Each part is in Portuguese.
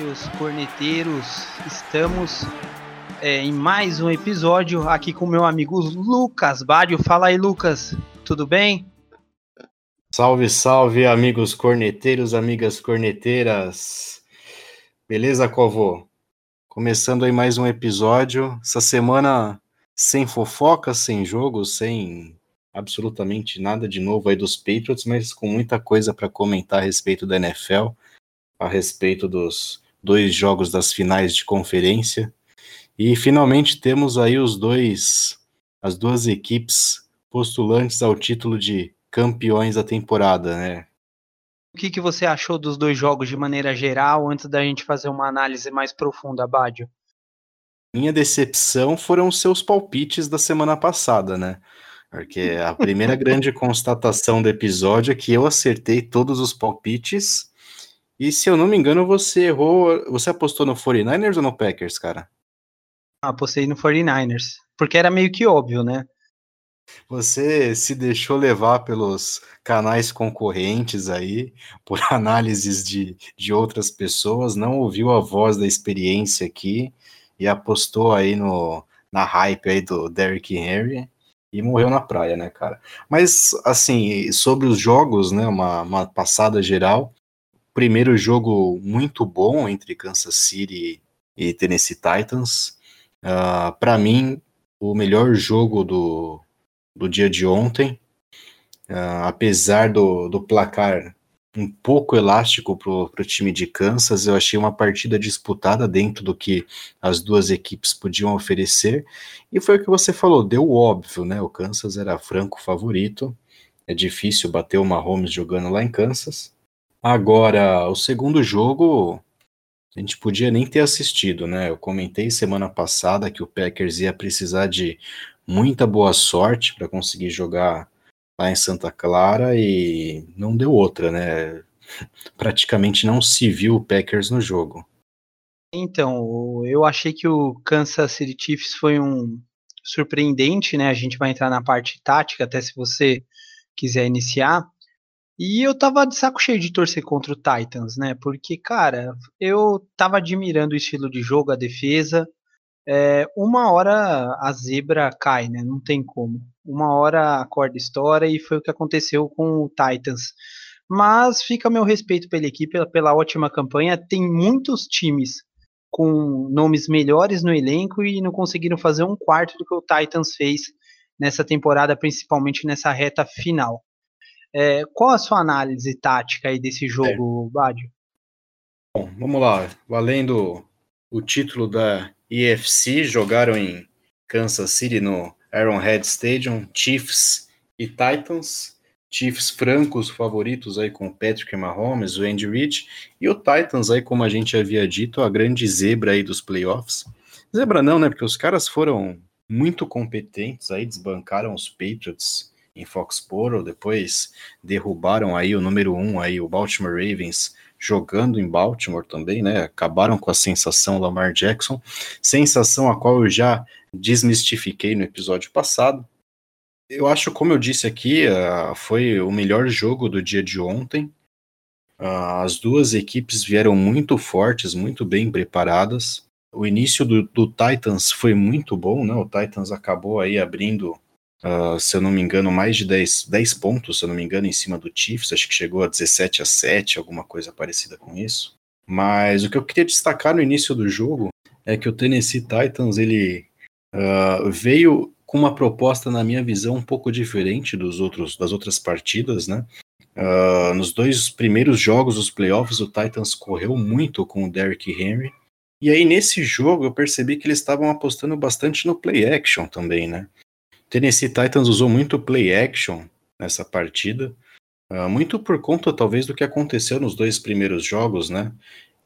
Seus corneteiros! Estamos é, em mais um episódio aqui com meu amigo Lucas Bádio. Fala aí, Lucas, tudo bem? Salve, salve, amigos corneteiros, amigas corneteiras. Beleza, Covô? Começando aí mais um episódio. Essa semana sem fofoca, sem jogo, sem absolutamente nada de novo aí dos Patriots, mas com muita coisa para comentar a respeito da NFL a respeito dos dois jogos das finais de conferência. E finalmente temos aí os dois, as duas equipes postulantes ao título de campeões da temporada, né? O que, que você achou dos dois jogos de maneira geral, antes da gente fazer uma análise mais profunda, Bádio? Minha decepção foram os seus palpites da semana passada, né? Porque a primeira grande constatação do episódio é que eu acertei todos os palpites e se eu não me engano, você errou. Você apostou no 49ers ou no Packers, cara? Ah, apostei no 49ers. Porque era meio que óbvio, né? Você se deixou levar pelos canais concorrentes aí, por análises de, de outras pessoas, não ouviu a voz da experiência aqui e apostou aí no, na hype aí do Derrick Henry e morreu na praia, né, cara? Mas, assim, sobre os jogos, né, uma, uma passada geral, primeiro jogo muito bom entre Kansas City e Tennessee Titans. Uh, ah, Para mim, o melhor jogo do, do dia de ontem. Uh, apesar do, do placar um pouco elástico para o time de Kansas, eu achei uma partida disputada dentro do que as duas equipes podiam oferecer. E foi o que você falou, deu óbvio, né? O Kansas era franco favorito. É difícil bater o Mahomes jogando lá em Kansas. Agora, o segundo jogo, a gente podia nem ter assistido, né? Eu comentei semana passada que o Packers ia precisar de muita boa sorte para conseguir jogar lá em Santa Clara e não deu outra, né? Praticamente não se viu o Packers no jogo. Então, eu achei que o Kansas City Chiefs foi um surpreendente, né? A gente vai entrar na parte tática, até se você quiser iniciar. E eu tava de saco cheio de torcer contra o Titans, né? Porque, cara, eu tava admirando o estilo de jogo, a defesa. É, uma hora a zebra cai, né? Não tem como. Uma hora a corda estoura e foi o que aconteceu com o Titans. Mas fica meu respeito pela equipe, pela, pela ótima campanha. Tem muitos times com nomes melhores no elenco e não conseguiram fazer um quarto do que o Titans fez nessa temporada, principalmente nessa reta final. É, qual a sua análise tática aí desse jogo, é. Bádio? Bom, vamos lá. Valendo o título da EFC, jogaram em Kansas City no Arrowhead Stadium, Chiefs e Titans. Chiefs francos favoritos aí com o Patrick Mahomes, o Andy Reid, e o Titans aí, como a gente havia dito, a grande zebra aí dos playoffs. Zebra não, né? Porque os caras foram muito competentes aí, desbancaram os Patriots em Foxborough, depois derrubaram aí o número um, aí o Baltimore Ravens, jogando em Baltimore também, né? Acabaram com a sensação Lamar Jackson, sensação a qual eu já desmistifiquei no episódio passado. Eu acho, como eu disse aqui, uh, foi o melhor jogo do dia de ontem. Uh, as duas equipes vieram muito fortes, muito bem preparadas. O início do, do Titans foi muito bom, né? O Titans acabou aí abrindo Uh, se eu não me engano, mais de 10, 10 pontos, se eu não me engano, em cima do Chiefs, acho que chegou a 17 a 7, alguma coisa parecida com isso. Mas o que eu queria destacar no início do jogo é que o Tennessee Titans ele uh, veio com uma proposta, na minha visão, um pouco diferente dos outros, das outras partidas, né? Uh, nos dois primeiros jogos dos playoffs, o Titans correu muito com o Derrick Henry. E aí, nesse jogo, eu percebi que eles estavam apostando bastante no play action também, né? Tennessee Titans usou muito play action nessa partida, uh, muito por conta talvez do que aconteceu nos dois primeiros jogos, né?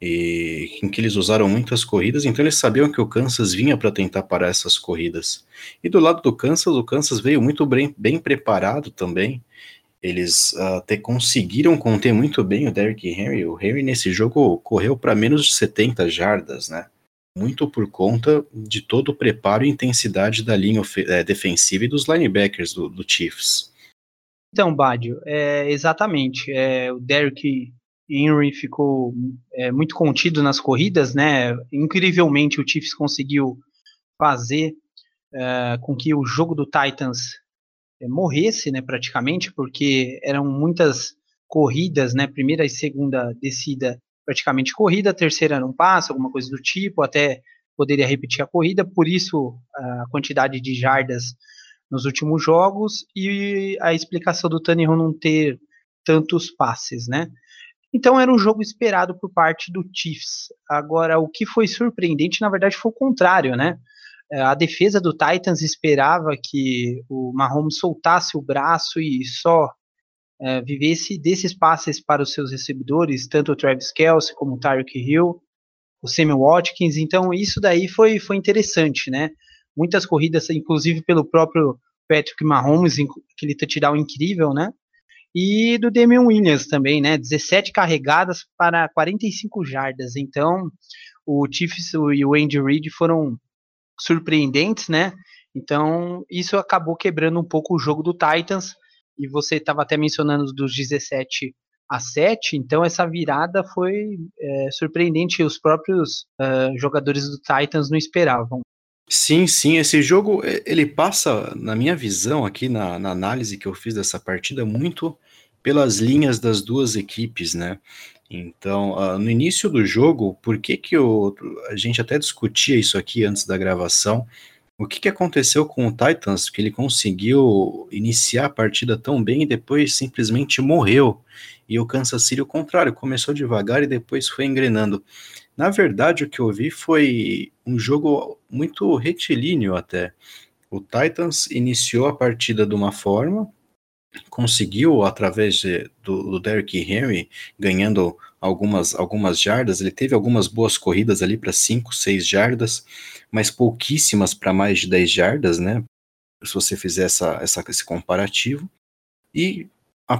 E em que eles usaram muitas corridas, então eles sabiam que o Kansas vinha para tentar parar essas corridas. E do lado do Kansas, o Kansas veio muito bem, bem preparado também. Eles até conseguiram conter muito bem o Derrick Henry. O Henry nesse jogo correu para menos de 70 jardas, né? Muito por conta de todo o preparo e intensidade da linha é, defensiva e dos linebackers do, do Chiefs. Então, Badio, é, exatamente. É, o Derrick Henry ficou é, muito contido nas corridas, né? Incrivelmente o Chiefs conseguiu fazer é, com que o jogo do Titans é, morresse, né? Praticamente, porque eram muitas corridas, né? Primeira e segunda descida praticamente corrida, terceira não passa, alguma coisa do tipo, até poderia repetir a corrida, por isso a quantidade de jardas nos últimos jogos e a explicação do Tannehill não ter tantos passes, né? Então era um jogo esperado por parte do Chiefs. Agora, o que foi surpreendente, na verdade, foi o contrário, né? É, a defesa do Titans esperava que o Mahomes soltasse o braço e só é, vivesse desses passes para os seus recebedores, tanto o Travis Kelce como o Tyreek Hill, o Samuel Watkins. Então, isso daí foi, foi interessante, né? Muitas corridas, inclusive pelo próprio Patrick Mahomes, aquele touchdown incrível, né? E do Damian Williams também, né? 17 carregadas para 45 jardas. Então, o Chiefs e o Andy Reid foram surpreendentes, né? Então, isso acabou quebrando um pouco o jogo do Titans. E você estava até mencionando dos 17 a 7, então essa virada foi é, surpreendente. Os próprios uh, jogadores do Titans não esperavam. Sim, sim, esse jogo ele passa, na minha visão aqui na, na análise que eu fiz dessa partida, muito pelas linhas das duas equipes, né? Então, uh, no início do jogo, por que que eu, a gente até discutia isso aqui antes da gravação, o que que aconteceu com o Titans, que ele conseguiu iniciar a partida tão bem e depois simplesmente morreu, e o Kansas City o contrário, começou devagar e depois foi engrenando. Na verdade, o que eu vi foi um jogo muito retilíneo até. O Titans iniciou a partida de uma forma, conseguiu, através de, do, do Derrick Henry, ganhando algumas, algumas jardas, ele teve algumas boas corridas ali para 5, 6 jardas, mas pouquíssimas para mais de 10 jardas, né? Se você fizer essa, essa, esse comparativo. E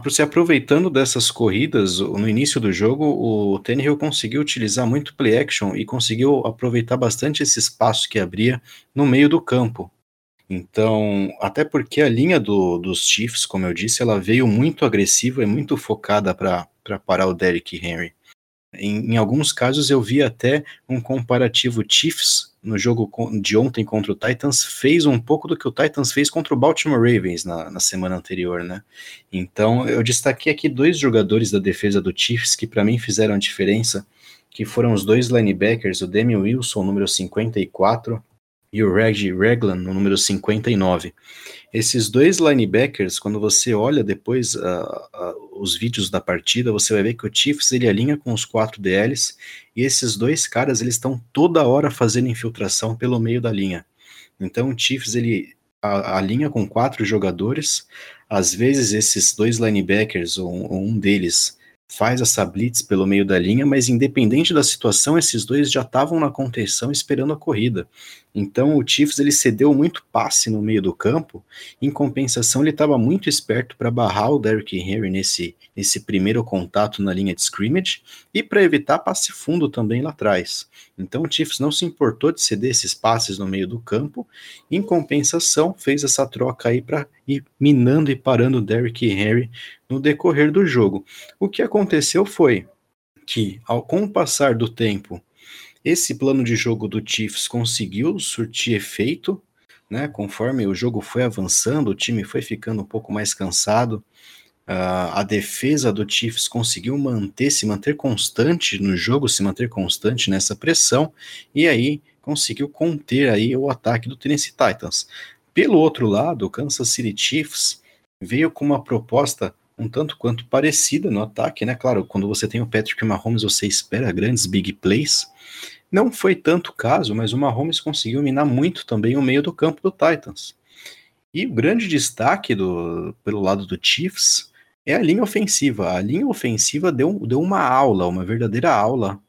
se aproveitando dessas corridas, no início do jogo, o Tannehill conseguiu utilizar muito play action e conseguiu aproveitar bastante esse espaço que abria no meio do campo. Então, até porque a linha do, dos Chiefs, como eu disse, ela veio muito agressiva e muito focada para parar o Derrick Henry. Em, em, alguns casos eu vi até um comparativo Chiefs no jogo de ontem contra o Titans fez um pouco do que o Titans fez contra o Baltimore Ravens na, na semana anterior, né? Então eu destaquei aqui dois jogadores da defesa do Chiefs que para mim fizeram a diferença, que foram os dois linebackers, o Demi Wilson, número 54, e o Reggie Reglan, no número 59. Esses dois linebackers, quando você olha depois uh, uh, os vídeos da partida, você vai ver que o Chiefs ele alinha com os quatro DLs e esses dois caras eles estão toda hora fazendo infiltração pelo meio da linha. Então o Chiefs ele alinha com quatro jogadores, às vezes esses dois linebackers ou, ou um deles faz essa blitz pelo meio da linha, mas independente da situação, esses dois já estavam na contenção esperando a corrida. Então o Chiefs ele cedeu muito passe no meio do campo, em compensação ele estava muito esperto para barrar o Derrick Henry nesse, nesse primeiro contato na linha de scrimmage e para evitar passe fundo também lá atrás. Então o Chiefs não se importou de ceder esses passes no meio do campo, em compensação fez essa troca aí para ir minando e parando o Derrick Henry no decorrer do jogo. O que aconteceu foi que, ao com o passar do tempo, esse plano de jogo do Chiefs conseguiu surtir efeito, né? Conforme o jogo foi avançando, o time foi ficando um pouco mais cansado. Uh, a defesa do Chiefs conseguiu manter, se manter constante no jogo, se manter constante nessa pressão, e aí conseguiu conter aí o ataque do Tennessee Titans. Pelo outro lado, o Kansas City Chiefs veio com uma proposta um tanto quanto parecida no ataque, né? Claro, quando você tem o Patrick Mahomes, você espera grandes big plays, não foi tanto caso, mas o Mahomes conseguiu minar muito também o meio do campo do Titans. E o grande destaque do, pelo lado do Chiefs é a linha ofensiva. A linha ofensiva deu, deu uma aula, uma verdadeira aula,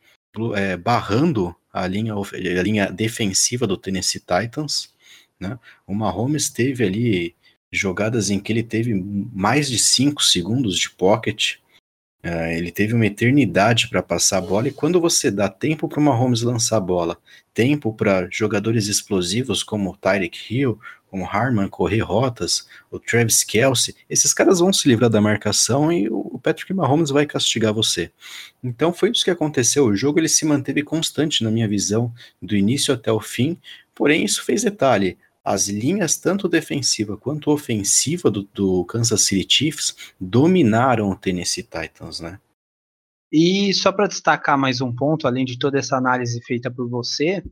é, barrando a linha, a linha defensiva do Tennessee Titans. Né? O Mahomes teve ali jogadas em que ele teve mais de 5 segundos de pocket, Uh, ele teve uma eternidade para passar a bola, e quando você dá tempo para o Mahomes lançar a bola, tempo para jogadores explosivos como o Tyreek Hill, como o Harman correr rotas, o Travis Kelsey, esses caras vão se livrar da marcação e o Patrick Mahomes vai castigar você. Então foi isso que aconteceu. O jogo ele se manteve constante na minha visão, do início até o fim. Porém, isso fez detalhe. As linhas, tanto defensiva quanto ofensiva do, do Kansas City Chiefs, dominaram o Tennessee Titans, né? E só para destacar mais um ponto, além de toda essa análise feita por você,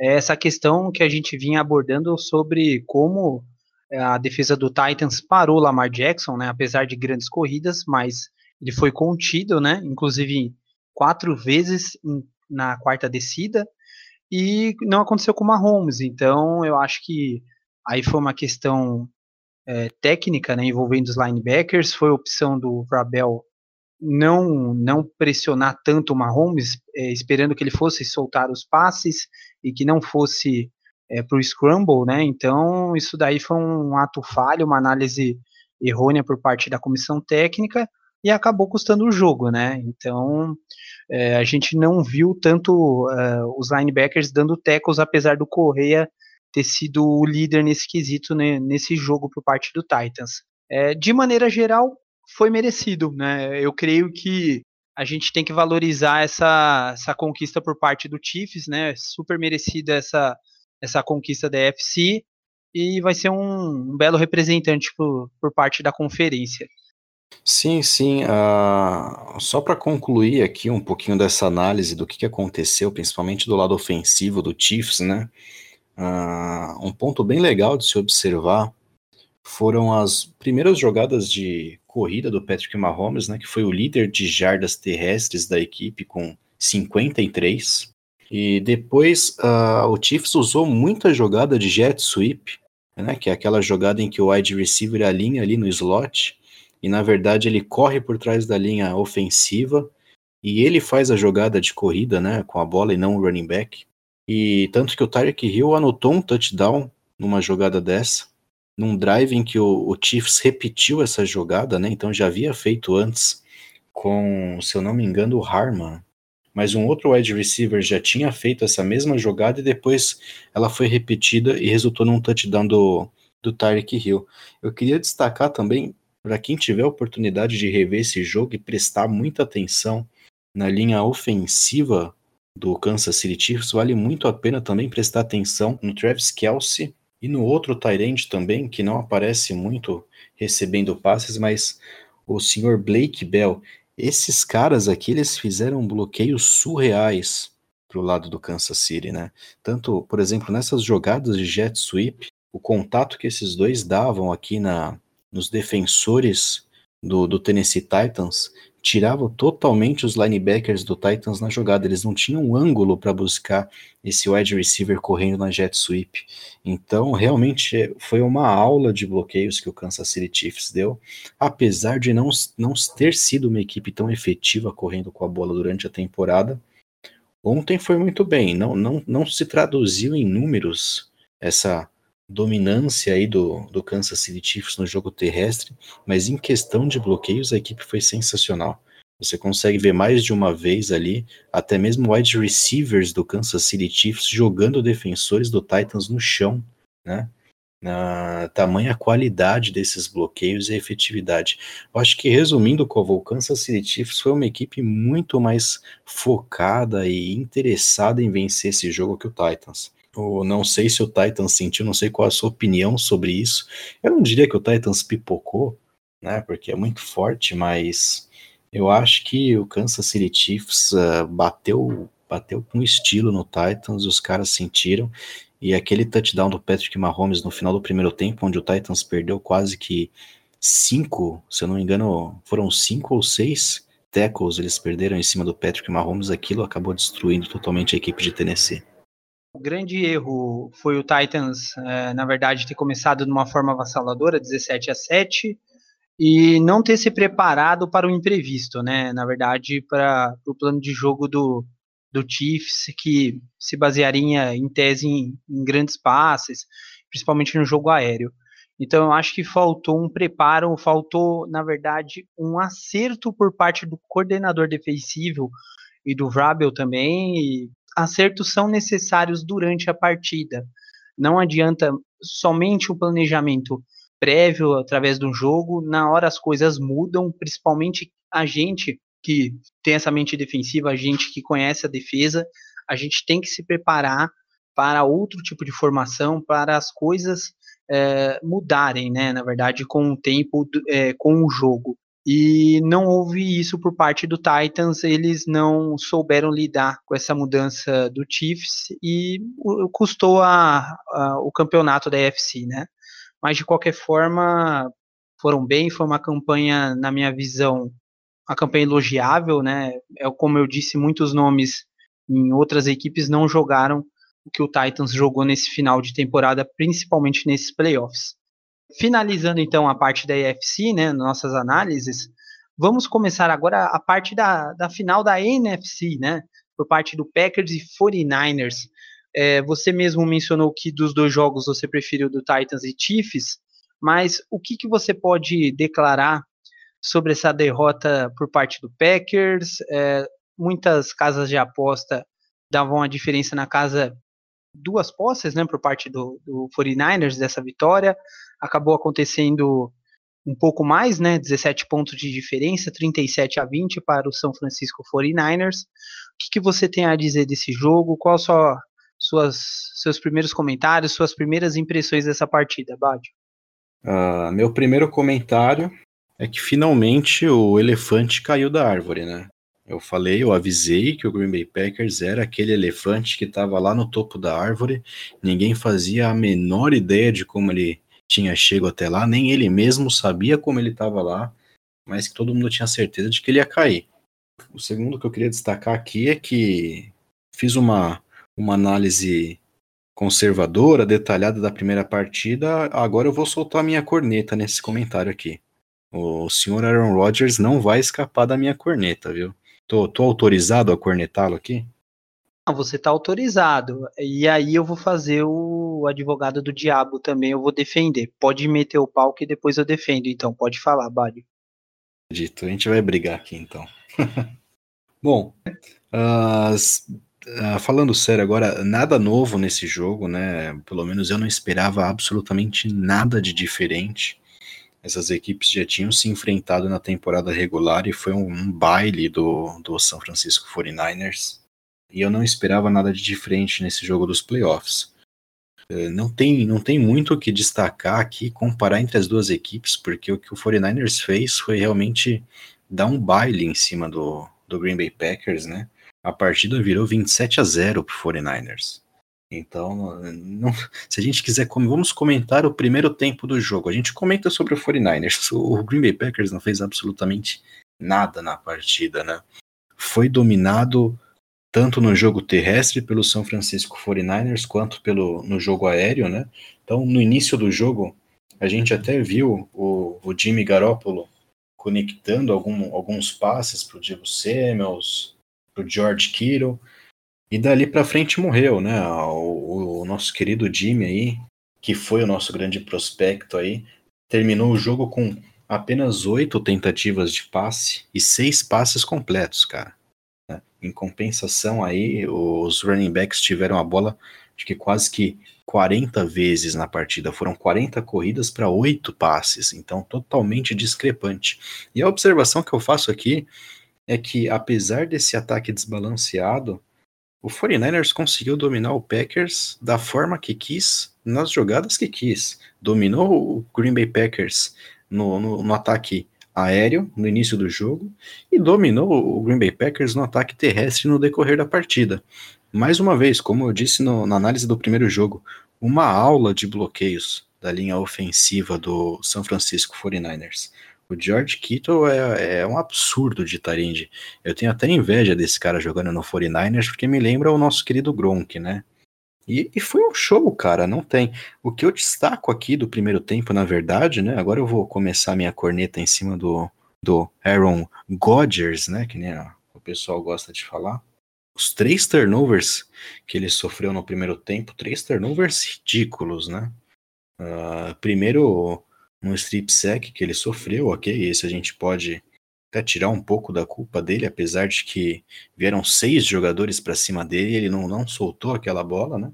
é essa questão que a gente vinha abordando sobre como é, a defesa do Titans parou Lamar Jackson, né, apesar de grandes corridas, mas ele foi contido, né, inclusive quatro vezes na quarta descida, e não aconteceu com o Mahomes, então eu acho que aí foi uma questão é, técnica, né, envolvendo os linebackers, foi opção do Rabel não não pressionar tanto o Mahomes, é, esperando que ele fosse soltar os passes e que não fosse é, para o Scramble, né? Então isso daí foi um ato falho, uma análise errônea por parte da comissão técnica e acabou custando o jogo, né? Então é, a gente não viu tanto é, os linebackers dando tecos, apesar do Correia ter sido o líder nesse quesito, né, nesse jogo por parte do Titans. É, de maneira geral, foi merecido, né? Eu creio que a gente tem que valorizar essa, essa conquista por parte do Chiefs, né? Super merecida essa, essa conquista da FC e vai ser um, um belo representante por, por parte da conferência. Sim, sim. Uh, só para concluir aqui um pouquinho dessa análise do que, que aconteceu, principalmente do lado ofensivo do Chiefs, né? Uh, um ponto bem legal de se observar foram as primeiras jogadas de corrida do Patrick Mahomes, né, que foi o líder de jardas terrestres da equipe com 53. E depois uh, o Chiefs usou muita jogada de jet sweep, né, que é aquela jogada em que o wide receiver alinha ali no slot e na verdade ele corre por trás da linha ofensiva e ele faz a jogada de corrida, né, com a bola e não o running back. E tanto que o Tyreek Hill anotou um touchdown numa jogada dessa num drive em que o, o, Chiefs repetiu essa jogada, né? Então já havia feito antes com, se eu não me engano, o Harman. Mas um outro wide receiver já tinha feito essa mesma jogada e depois ela foi repetida e resultou num touchdown do, do Tyreek Hill. Eu queria destacar também, para quem tiver a oportunidade de rever esse jogo e prestar muita atenção na linha ofensiva do Kansas City Chiefs, vale muito a pena também prestar atenção no Travis Kelsey e no outro Tyrande também, que não aparece muito recebendo passes, mas o senhor Blake Bell. Esses caras aqui, eles fizeram bloqueios surreais pro lado do Kansas City, né? Tanto, por exemplo, nessas jogadas de jet sweep, o contato que esses dois davam aqui na, nos defensores do, do Tennessee Titans tirava totalmente os linebackers do Titans na jogada. Eles não tinham ângulo para buscar esse wide receiver correndo na jet sweep. Então, realmente foi uma aula de bloqueios que o Kansas City Chiefs deu, apesar de não, não ter sido uma equipe tão efetiva correndo com a bola durante a temporada. Ontem foi muito bem, não, não, não se traduziu em números essa dominância aí do, do Kansas City Chiefs no jogo terrestre, mas em questão de bloqueios a equipe foi sensacional. Você consegue ver mais de uma vez ali, até mesmo wide receivers do Kansas City Chiefs jogando defensores do Titans no chão, né? Na tamanha qualidade desses bloqueios e efetividade. Eu acho que resumindo, Kovo, o Kansas City Chiefs foi uma equipe muito mais focada e interessada em vencer esse jogo que o Titans. Eu não sei se o Titans sentiu, não sei qual a sua opinião sobre isso. Eu não diria que o Titans pipocou, né? Porque é muito forte, mas eu acho que o Kansas City Chiefs uh, bateu, bateu com estilo no Titans, os caras sentiram. E aquele touchdown do Patrick Mahomes no final do primeiro tempo, onde o Titans perdeu quase que cinco, se eu não me engano, foram cinco ou seis tackles eles perderam em cima do Patrick Mahomes, aquilo acabou destruindo totalmente a equipe de Tennessee. O grande erro foi o Titans, é, na verdade, ter começado de uma forma avassaladora, 17 a 7, e não ter se preparado para o imprevisto, né? Na verdade, para o plano de jogo do, do Chiefs, que se basearia em tese em, em grandes passes, principalmente no jogo aéreo. Então, eu acho que faltou um preparo, faltou, na verdade, um acerto por parte do coordenador defensivo e do Vrabel também, e acertos são necessários durante a partida. Não adianta somente o planejamento prévio através do jogo, na hora as coisas mudam, principalmente a gente que tem essa mente defensiva, a gente que conhece a defesa, a gente tem que se preparar para outro tipo de formação, para as coisas é, mudarem, né? Na verdade, com o tempo, é, com o jogo. E não houve isso por parte do Titans, eles não souberam lidar com essa mudança do Chiefs e custou a, a, o campeonato da AFC, né? Mas de qualquer forma, foram bem, foi uma campanha, na minha visão, uma campanha elogiável, né? É como eu disse, muitos nomes em outras equipes não jogaram o que o Titans jogou nesse final de temporada, principalmente nesses playoffs. Finalizando então a parte da AFC, né, nossas análises, vamos começar agora a parte da, da final da NFC, né, por parte do Packers e 49ers. É, você mesmo mencionou que dos dois jogos você preferiu do Titans e Chiefs, mas o que, que você pode declarar sobre essa derrota por parte do Packers? É, muitas casas de aposta davam a diferença na casa duas posses, né, por parte do, do 49ers dessa vitória. Acabou acontecendo um pouco mais, né, 17 pontos de diferença, 37 a 20 para o São Francisco 49ers. O que, que você tem a dizer desse jogo? Qual só suas seus primeiros comentários, suas primeiras impressões dessa partida, Badio? Uh, meu primeiro comentário é que finalmente o elefante caiu da árvore, né? Eu falei, eu avisei que o Green Bay Packers era aquele elefante que estava lá no topo da árvore, ninguém fazia a menor ideia de como ele tinha chegado até lá, nem ele mesmo sabia como ele estava lá, mas que todo mundo tinha certeza de que ele ia cair. O segundo que eu queria destacar aqui é que fiz uma, uma análise conservadora, detalhada da primeira partida, agora eu vou soltar minha corneta nesse comentário aqui. O senhor Aaron Rodgers não vai escapar da minha corneta, viu? Tô, tô autorizado a cornetá-lo aqui? Não, você tá autorizado. E aí eu vou fazer o advogado do diabo também, eu vou defender. Pode meter o pau que depois eu defendo, então pode falar, Bário. Dito, a gente vai brigar aqui então. Bom, uh, uh, falando sério agora, nada novo nesse jogo, né? Pelo menos eu não esperava absolutamente nada de diferente. Essas equipes já tinham se enfrentado na temporada regular e foi um, um baile do, do São Francisco 49ers. E eu não esperava nada de diferente nesse jogo dos playoffs. É, não tem, não tem muito o que destacar aqui, comparar entre as duas equipes, porque o que o 49ers fez foi realmente dar um baile em cima do, do Green Bay Packers, né? A partida virou 27 a 0 para 49ers. Então, não, se a gente quiser, vamos comentar o primeiro tempo do jogo. A gente comenta sobre o 49ers. O Green Bay Packers não fez absolutamente nada na partida, né? Foi dominado tanto no jogo terrestre pelo São Francisco 49ers quanto pelo no jogo aéreo, né? Então, no início do jogo, a gente até viu o, o Jimmy Garoppolo conectando algum, alguns passes para o Diego Samuels, para o George Kittle, e dali para frente morreu, né? O, o, nosso querido Jimmy aí, que foi o nosso grande prospecto aí, terminou o jogo com apenas oito tentativas de passe e seis passes completos, cara. Né? Em compensação aí, os running backs tiveram a bola de que quase que 40 vezes na partida. Foram 40 corridas para oito passes, então totalmente discrepante. E a observação que eu faço aqui é que, apesar desse ataque desbalanceado, o 49ers conseguiu dominar o Packers da forma que quis, nas jogadas que quis. Dominou o Green Bay Packers no, no, no ataque aéreo no início do jogo e dominou o Green Bay Packers no ataque terrestre no decorrer da partida. Mais uma vez, como eu disse no, na análise do primeiro jogo, uma aula de bloqueios da linha ofensiva do São Francisco 49ers. O George Kittle é, é um absurdo de Tarinde. Eu tenho até inveja desse cara jogando no 49ers, porque me lembra o nosso querido Gronk, né? E, e, foi um show, cara, não tem. O que eu destaco aqui do primeiro tempo, na verdade, né? Agora eu vou começar minha corneta em cima do, do Aaron Rodgers, né? Que nem o pessoal gosta de falar. Os três turnovers que ele sofreu no primeiro tempo, três turnovers ridículos, né? Uh, primeiro, no strip sack que ele sofreu, ok, esse a gente pode até tirar um pouco da culpa dele, apesar de que vieram seis jogadores para cima dele e ele não, não soltou aquela bola, né?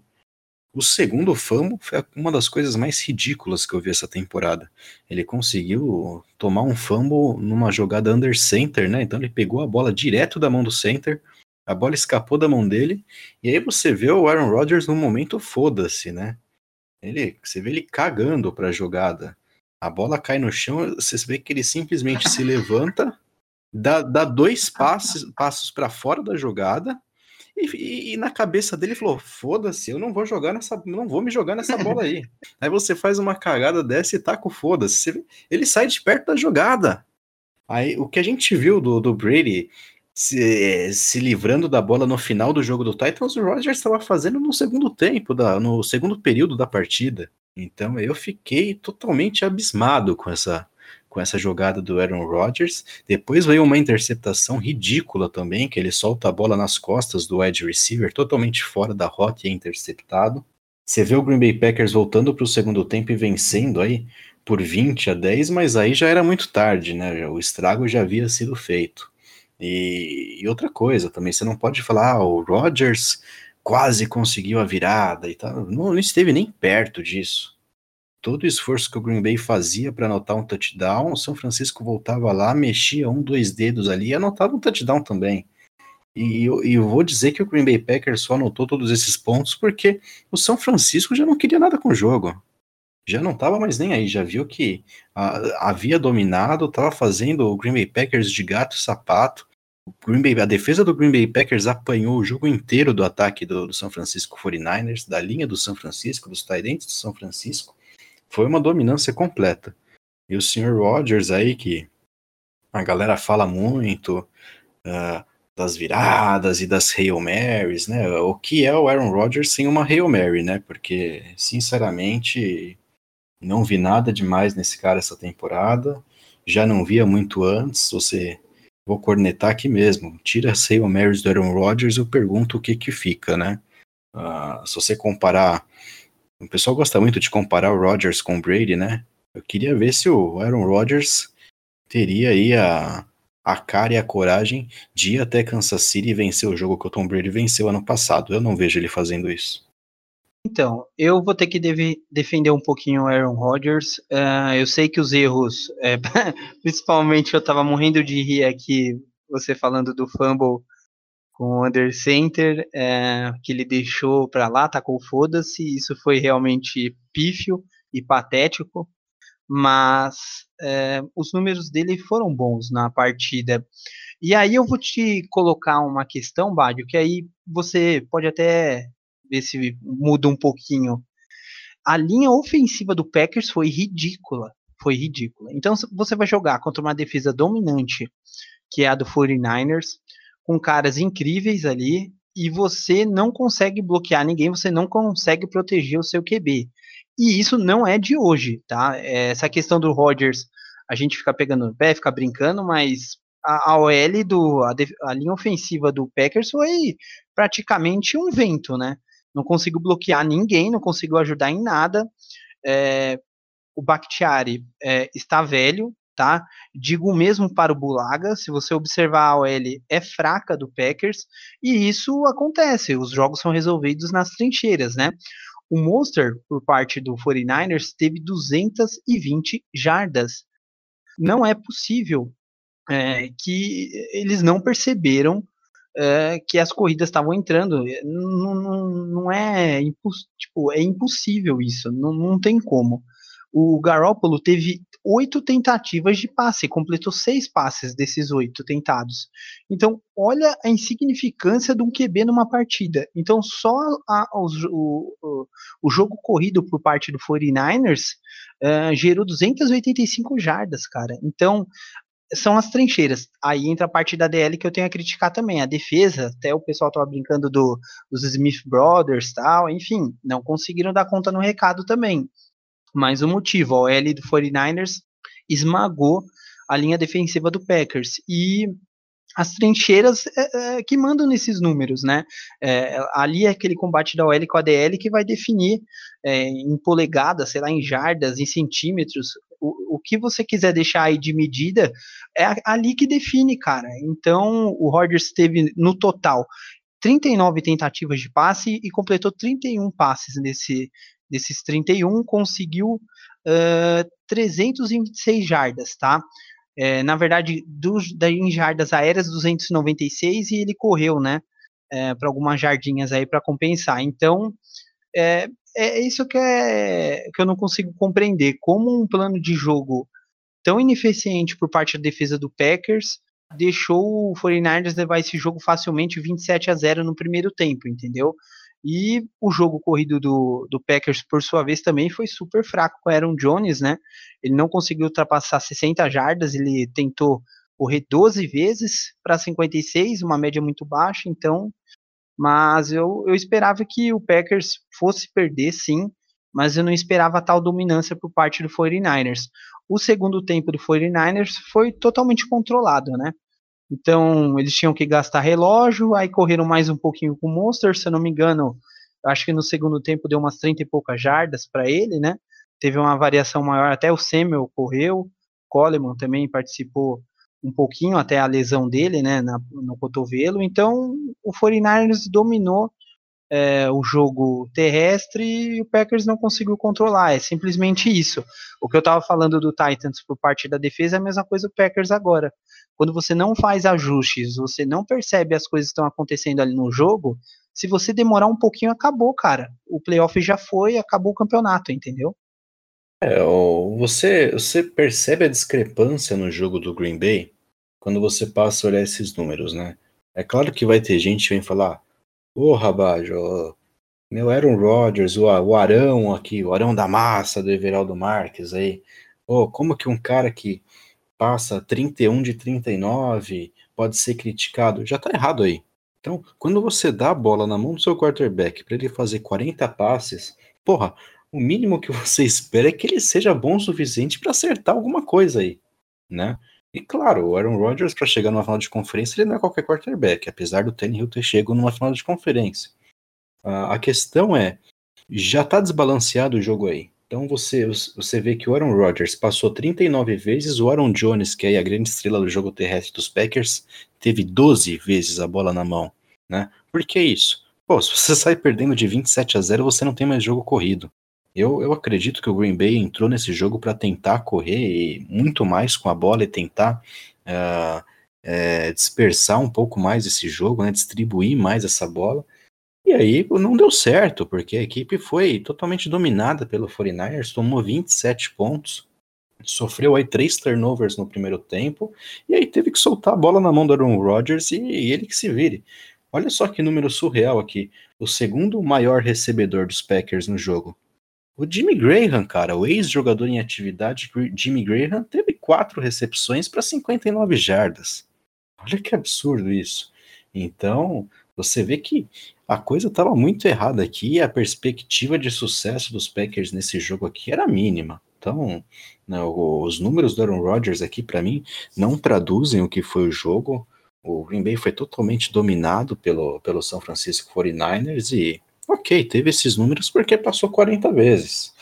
O segundo fumble foi uma das coisas mais ridículas que eu vi essa temporada. Ele conseguiu tomar um fumble numa jogada under center, né? Então ele pegou a bola direto da mão do center, a bola escapou da mão dele, e aí você vê o Aaron Rodgers no momento foda-se, né? Ele, você vê ele cagando para a jogada. A bola cai no chão, você vê que ele simplesmente se levanta, dá, dá dois passos, passos para fora da jogada, e, e, e, na cabeça dele falou: foda-se, eu não vou jogar nessa. Não vou me jogar nessa bola aí. aí você faz uma cagada dessa e tá com foda-se. Ele sai de perto da jogada. Aí o que a gente viu do, do Brady se, se livrando da bola no final do jogo do Titans, o Rogers estava fazendo no segundo tempo, da, no segundo período da partida. Então eu fiquei totalmente abismado com essa, com essa jogada do Aaron Rodgers. Depois veio uma interceptação ridícula também, que ele solta a bola nas costas do wide receiver, totalmente fora da rota e é interceptado. Você vê o Green Bay Packers voltando para o segundo tempo e vencendo aí por 20 a 10, mas aí já era muito tarde, né? O estrago já havia sido feito. E, e outra coisa também, você não pode falar, ah, o Rodgers quase conseguiu a virada e tal. Não, não esteve nem perto disso todo o esforço que o Green Bay fazia para anotar um touchdown, o São Francisco voltava lá, mexia um, dois dedos ali e anotava um touchdown também. E eu, eu, vou dizer que o Green Bay Packers só anotou todos esses pontos porque o São Francisco já não queria nada com o jogo. Já não estava mais nem aí, já viu que a, havia dominado, estava fazendo o Green Bay Packers de gato e sapato. Green Bay, a defesa do Green Bay Packers apanhou o jogo inteiro do ataque do, do São Francisco 49ers, da linha do São Francisco, dos Tyrants do São Francisco foi uma dominância completa. E o Sr. Rogers aí, que a galera fala muito uh, das viradas e das Hail Marys, né? O que é o Aaron Rodgers sem uma Hail Mary, né? Porque, sinceramente, não vi nada demais nesse cara essa temporada. Já não via muito antes. Você vou cornetar aqui mesmo. Tira as Hail Marys do Aaron Rodgers, eu pergunto o que que fica, né? Uh, se você comparar o pessoal gosta muito de comparar o Rodgers com o Brady, né? Eu queria ver se o Aaron Rodgers teria aí a, a cara e a coragem de ir até Kansas City e vencer o jogo que o Tom Brady venceu ano passado. Eu não vejo ele fazendo isso. Então, eu vou ter que deve, defender um pouquinho o Aaron Rodgers. Uh, eu sei que os erros, é, principalmente eu tava morrendo de rir aqui, você falando do fumble com o Under Center, é, que ele deixou para lá, tacou foda-se. Isso foi realmente pífio e patético, mas é, os números dele foram bons na partida. E aí eu vou te colocar uma questão, Bádio, que aí você pode até ver se muda um pouquinho. A linha ofensiva do Packers foi ridícula. Foi ridícula. Então você vai jogar contra uma defesa dominante, que é a do 49ers com caras incríveis ali e você não consegue bloquear ninguém, você não consegue proteger o seu QB. E isso não é de hoje, tá? Essa questão do Rodgers, a gente fica pegando no pé, fica brincando, mas a, a OL do a, a, linha ofensiva do Packers foi praticamente um vento, né? Não conseguiu bloquear ninguém, não conseguiu ajudar em nada. É, o Bakhtiari é, está velho, tá? Digo mesmo para o Bulaga, se você observar a OL é fraca do Packers, e isso acontece, os jogos são resolvidos nas trincheiras, né? O Monster, por parte do 49ers, teve 220 jardas. Não é possível é, que eles não perceberam é, que as corridas estavam entrando. Não, não, não é, tipo, é impossível isso, não, não tem como. O Garoppolo teve oito tentativas de passe, completou seis passes desses oito tentados. Então, olha a insignificância de um QB numa partida. Então, só a, o, o, o, jogo corrido por parte do 49ers uh, gerou 285 jardas, cara. Então, são as trincheiras. Aí entra a parte da DL que eu tenho a criticar também. A defesa, até o pessoal tava brincando do, dos Smith Brothers tal, enfim, não conseguiram dar conta no recado também. Mas o motivo, o L do 49ers esmagou a linha defensiva do Packers. E as trincheiras é, é, que mandam nesses números, né? É, ali é aquele combate da OL com a DL que vai definir é, em polegadas, sei lá, em jardas, em centímetros, o, o que você quiser deixar aí de medida, é ali que define, cara. Então, o Rodgers teve no total 39 tentativas de passe e completou 31 passes nesse, desses 31, conseguiu uh, 326 jardas, tá? É, na verdade, dos, da, em jardas aéreas, 296 e ele correu, né? É, para algumas jardinhas aí para compensar. Então, é, é isso que, é, que eu não consigo compreender. Como um plano de jogo tão ineficiente por parte da defesa do Packers deixou o 49ers levar esse jogo facilmente 27 a 0 no primeiro tempo, entendeu? E o jogo corrido do, do Packers, por sua vez, também foi super fraco com Aaron Jones, né? Ele não conseguiu ultrapassar 60 jardas, ele tentou correr 12 vezes para 56, uma média muito baixa, então. Mas eu, eu esperava que o Packers fosse perder, sim, mas eu não esperava tal dominância por parte do 49ers. O segundo tempo do 49ers foi totalmente controlado, né? Então, eles tinham que gastar relógio, aí correram mais um pouquinho com o Monster, se eu não me engano, acho que no segundo tempo deu umas 30 e poucas jardas para ele, né? Teve uma variação maior, até o Samuel correu, Coleman também participou um pouquinho até a lesão dele, né, na, no cotovelo. Então, o 49ers dominou é, o jogo terrestre e o Packers não conseguiu controlar. É simplesmente isso. O que eu estava falando do Titans por parte da defesa é a mesma coisa do Packers agora. Quando você não faz ajustes, você não percebe as coisas que estão acontecendo ali no jogo, se você demorar um pouquinho, acabou, cara. O playoff já foi, acabou o campeonato, entendeu? É, você, você percebe a discrepância no jogo do Green Bay quando você passa a olhar esses números, né? É claro que vai ter gente que vem falar, Ô, Rabajo, meu Aaron Rodgers, o, o Arão aqui, o Arão da Massa do Everaldo Marques aí. Ô, como que um cara que passa 31 de 39 pode ser criticado? Já tá errado aí. Então, quando você dá a bola na mão do seu quarterback para ele fazer 40 passes, porra, o mínimo que você espera é que ele seja bom o suficiente para acertar alguma coisa aí, né? E claro, o Aaron Rodgers, para chegar numa final de conferência, ele não é qualquer quarterback, apesar do Tannehill ter chegado numa final de conferência. Uh, a questão é, já está desbalanceado o jogo aí. Então você, você vê que o Aaron Rodgers passou 39 vezes, o Aaron Jones, que é a grande estrela do jogo terrestre dos Packers, teve 12 vezes a bola na mão. Né? Por que isso? Pô, se você sai perdendo de 27 a 0, você não tem mais jogo corrido. Eu, eu acredito que o Green Bay entrou nesse jogo para tentar correr muito mais com a bola e tentar uh, é, dispersar um pouco mais esse jogo, né, distribuir mais essa bola. E aí não deu certo, porque a equipe foi totalmente dominada pelo 49ers, tomou 27 pontos, sofreu aí três turnovers no primeiro tempo, e aí teve que soltar a bola na mão do Aaron Rodgers e, e ele que se vire. Olha só que número surreal aqui. O segundo maior recebedor dos Packers no jogo, o Jimmy Graham, cara, o ex-jogador em atividade, Jimmy Graham, teve quatro recepções para 59 jardas. Olha que absurdo isso. Então, você vê que a coisa estava muito errada aqui e a perspectiva de sucesso dos Packers nesse jogo aqui era mínima. Então, né, os números do Aaron Rodgers aqui, para mim, não traduzem o que foi o jogo. O Green Bay foi totalmente dominado pelo, pelo São Francisco 49ers e Ok, teve esses números porque passou 40 vezes.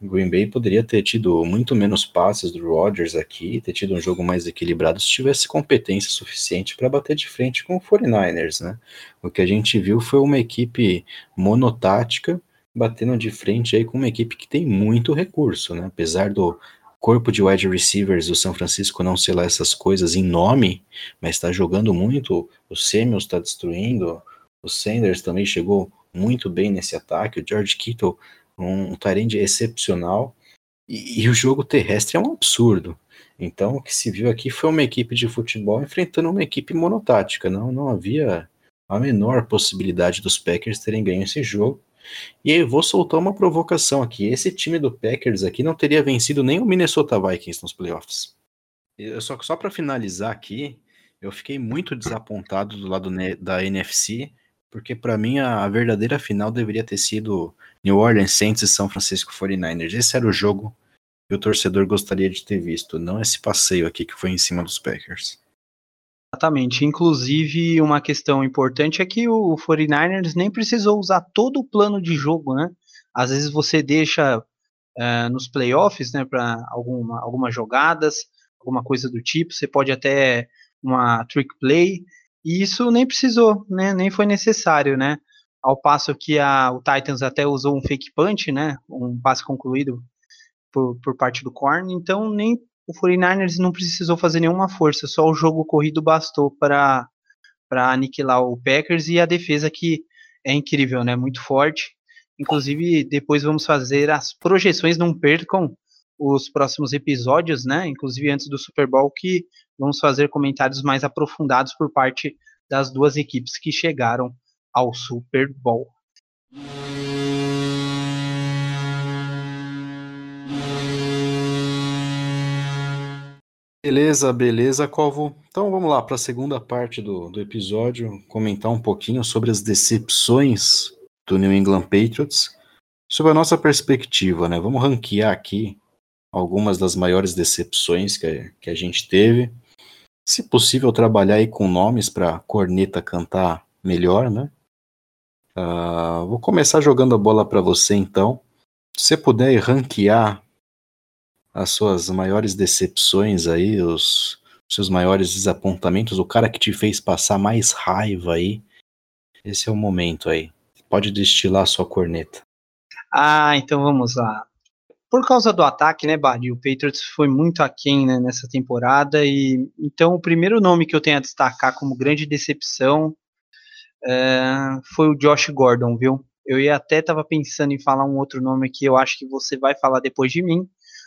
O Green Bay poderia ter tido muito menos passes do Rodgers aqui, ter tido um jogo mais equilibrado se tivesse competência suficiente para bater de frente com o 49ers. Né? O que a gente viu foi uma equipe monotática batendo de frente aí com uma equipe que tem muito recurso, né? apesar do corpo de wide receivers do São Francisco não ser lá essas coisas em nome, mas está jogando muito. O Samuels está destruindo, o Sanders também chegou muito bem nesse ataque. O George Kittle, um, um Tyrande excepcional. E, e, o jogo terrestre é um absurdo. Então, o que se viu aqui foi uma equipe de futebol enfrentando uma equipe monotática. Não, não havia a menor possibilidade dos Packers terem ganho esse jogo. E eu vou soltar uma provocação aqui. Esse time do Packers aqui não teria vencido nem o Minnesota Vikings nos playoffs. Eu só só para finalizar aqui, eu fiquei muito desapontado do lado da NFC porque para mim a, verdadeira final deveria ter sido New Orleans Saints e São Francisco 49ers. Esse era o jogo que o torcedor gostaria de ter visto, não esse passeio aqui que foi em cima dos Packers. Exatamente. Inclusive, uma questão importante é que o 49ers nem precisou usar todo o plano de jogo, né? Às vezes você deixa uh, nos playoffs, né, para alguma, algumas jogadas, alguma coisa do tipo. Você pode até uma trick play E isso nem precisou, né? Nem foi necessário, né? Ao passo que a, o Titans até usou um fake punch, né? Um passe concluído por, por parte do Korn, então nem o 49ers não precisou fazer nenhuma força, só o jogo corrido bastou para para aniquilar o Packers e a defesa que é incrível, né? Muito forte. Inclusive, depois vamos fazer as projeções, não percam os próximos episódios, né? Inclusive antes do Super Bowl, que vamos fazer comentários mais aprofundados por parte das duas equipes que chegaram ao Super Bowl. Beleza, beleza, Covo. Então vamos lá para a segunda parte do, do episódio, comentar um pouquinho sobre as decepções do New England Patriots, sob a nossa perspectiva, né? Vamos ranquear aqui algumas das maiores decepções que, que a gente teve. Se possível, trabalhar aí com nomes para corneta cantar melhor, né? Uh, vou começar jogando a bola para você, então. Se você puder ranquear as suas maiores decepções aí, os seus maiores desapontamentos, o cara que te fez passar mais raiva aí. Esse é o momento aí. Pode destilar a sua corneta. Ah, então vamos lá. Por causa do ataque, né, Badi? O Patriots foi muito aquém né, nessa temporada. e Então, o primeiro nome que eu tenho a destacar como grande decepção é, foi o Josh Gordon, viu? Eu ia até tava pensando em falar um outro nome aqui, eu acho que você vai falar depois de mim,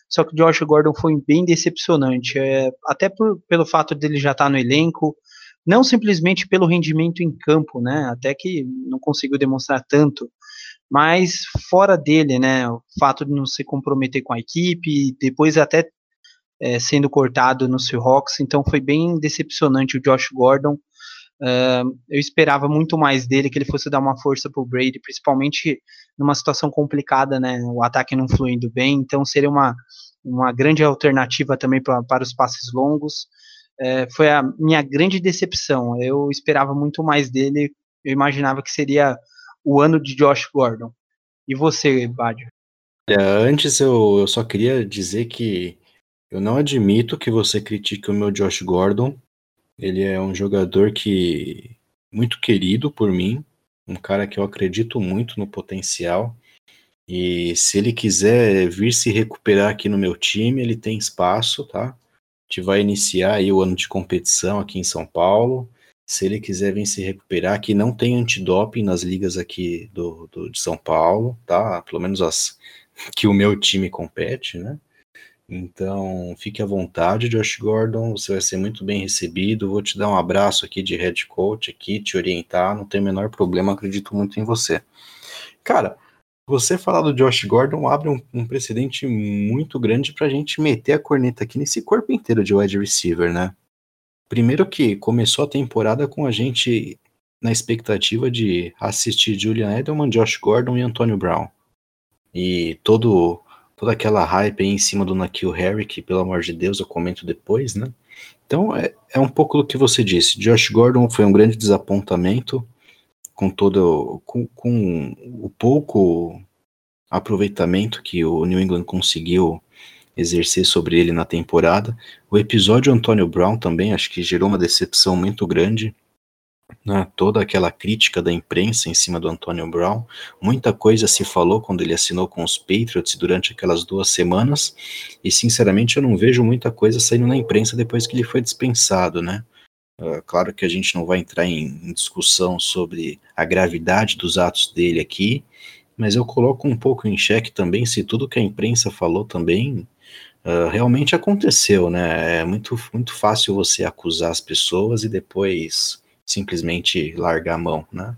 só que o Josh Gordon foi bem decepcionante, é, até por, pelo fato dele já estar tá no elenco, não simplesmente pelo rendimento em campo, né? Até que não conseguiu demonstrar tanto, mas fora dele, né? O fato de não se comprometer com a equipe, depois até é, sendo cortado no Seahawks, então foi bem decepcionante o Josh Gordon. Uh, eu esperava muito mais dele, que ele fosse dar uma força para o Brady, principalmente numa situação complicada, né? O ataque não fluindo bem, então seria uma, uma grande alternativa também pra, para os passes longos. Uh, foi a minha grande decepção. Eu esperava muito mais dele, eu imaginava que seria o ano de Josh Gordon. E você, Badio? É, antes eu, eu só queria dizer que eu não admito que você critique o meu Josh Gordon, ele é um jogador que muito querido por mim, um cara que eu acredito muito no potencial. E se ele quiser vir se recuperar aqui no meu time, ele tem espaço, tá? A gente vai iniciar aí o ano de competição aqui em São Paulo. Se ele quiser vir se recuperar, que não tem antidoping nas ligas aqui do, do de São Paulo, tá? Pelo menos as que o meu time compete, né? Então, fique à vontade, Josh Gordon, você vai ser muito bem recebido. Vou te dar um abraço aqui de head coach aqui, te orientar, não tem o menor problema, acredito muito em você. Cara, você falar do Josh Gordon abre um, um precedente muito grande para a gente meter a corneta aqui nesse corpo inteiro de wide receiver, né? Primeiro que começou a temporada com a gente na expectativa de assistir Julian Edelman, Josh Gordon e Antonio Brown. E todo toda aquela hype aí em cima do Nakil Harry, que pelo amor de Deus eu comento depois, né? Então é, é um pouco do que você disse. Josh Gordon foi um grande desapontamento com todo com, com o pouco aproveitamento que o New England conseguiu exercer sobre ele na temporada. O episódio Antônio Brown também acho que gerou uma decepção muito grande né, toda aquela crítica da imprensa em cima do Antonio Brown. Muita coisa se falou quando ele assinou com os Patriots durante aquelas duas semanas, e sinceramente eu não vejo muita coisa saindo na imprensa depois que ele foi dispensado, né? Uh, claro que a gente não vai entrar em discussão sobre a gravidade dos atos dele aqui, mas eu coloco um pouco em xeque também se tudo que a imprensa falou também uh, realmente aconteceu, né? É muito, muito fácil você acusar as pessoas e depois simplesmente largar a mão, né?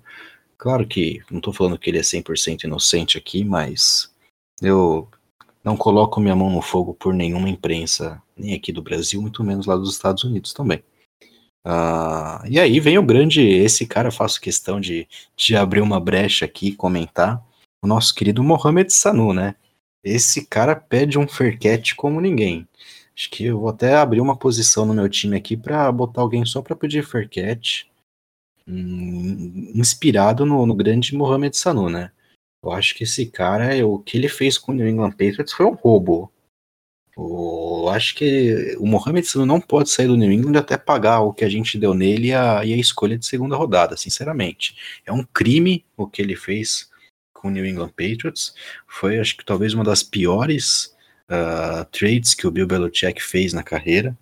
Claro que não estou falando que ele é 100% inocente aqui, mas eu não coloco minha mão no fogo por nenhuma imprensa, nem aqui do Brasil, muito menos lá dos Estados Unidos também. Uh, e aí vem o grande, esse cara faço questão de, de abrir uma brecha aqui e comentar, o nosso querido Mohamed Sanu, né? Esse cara pede um ferquete como ninguém. Acho que eu vou até abrir uma posição no meu time aqui para botar alguém só para pedir ferquete inspirado no, no, grande Mohamed Sanu, né? Eu acho que esse cara, o que ele fez com o New England Patriots foi um roubo. O, acho que o Mohamed Sanu não pode sair do New England até pagar o que a gente deu nele e a, e a escolha de segunda rodada, sinceramente. É um crime o que ele fez com o New England Patriots. Foi, acho que talvez uma das piores uh, trades que o Bill Belichick fez na carreira.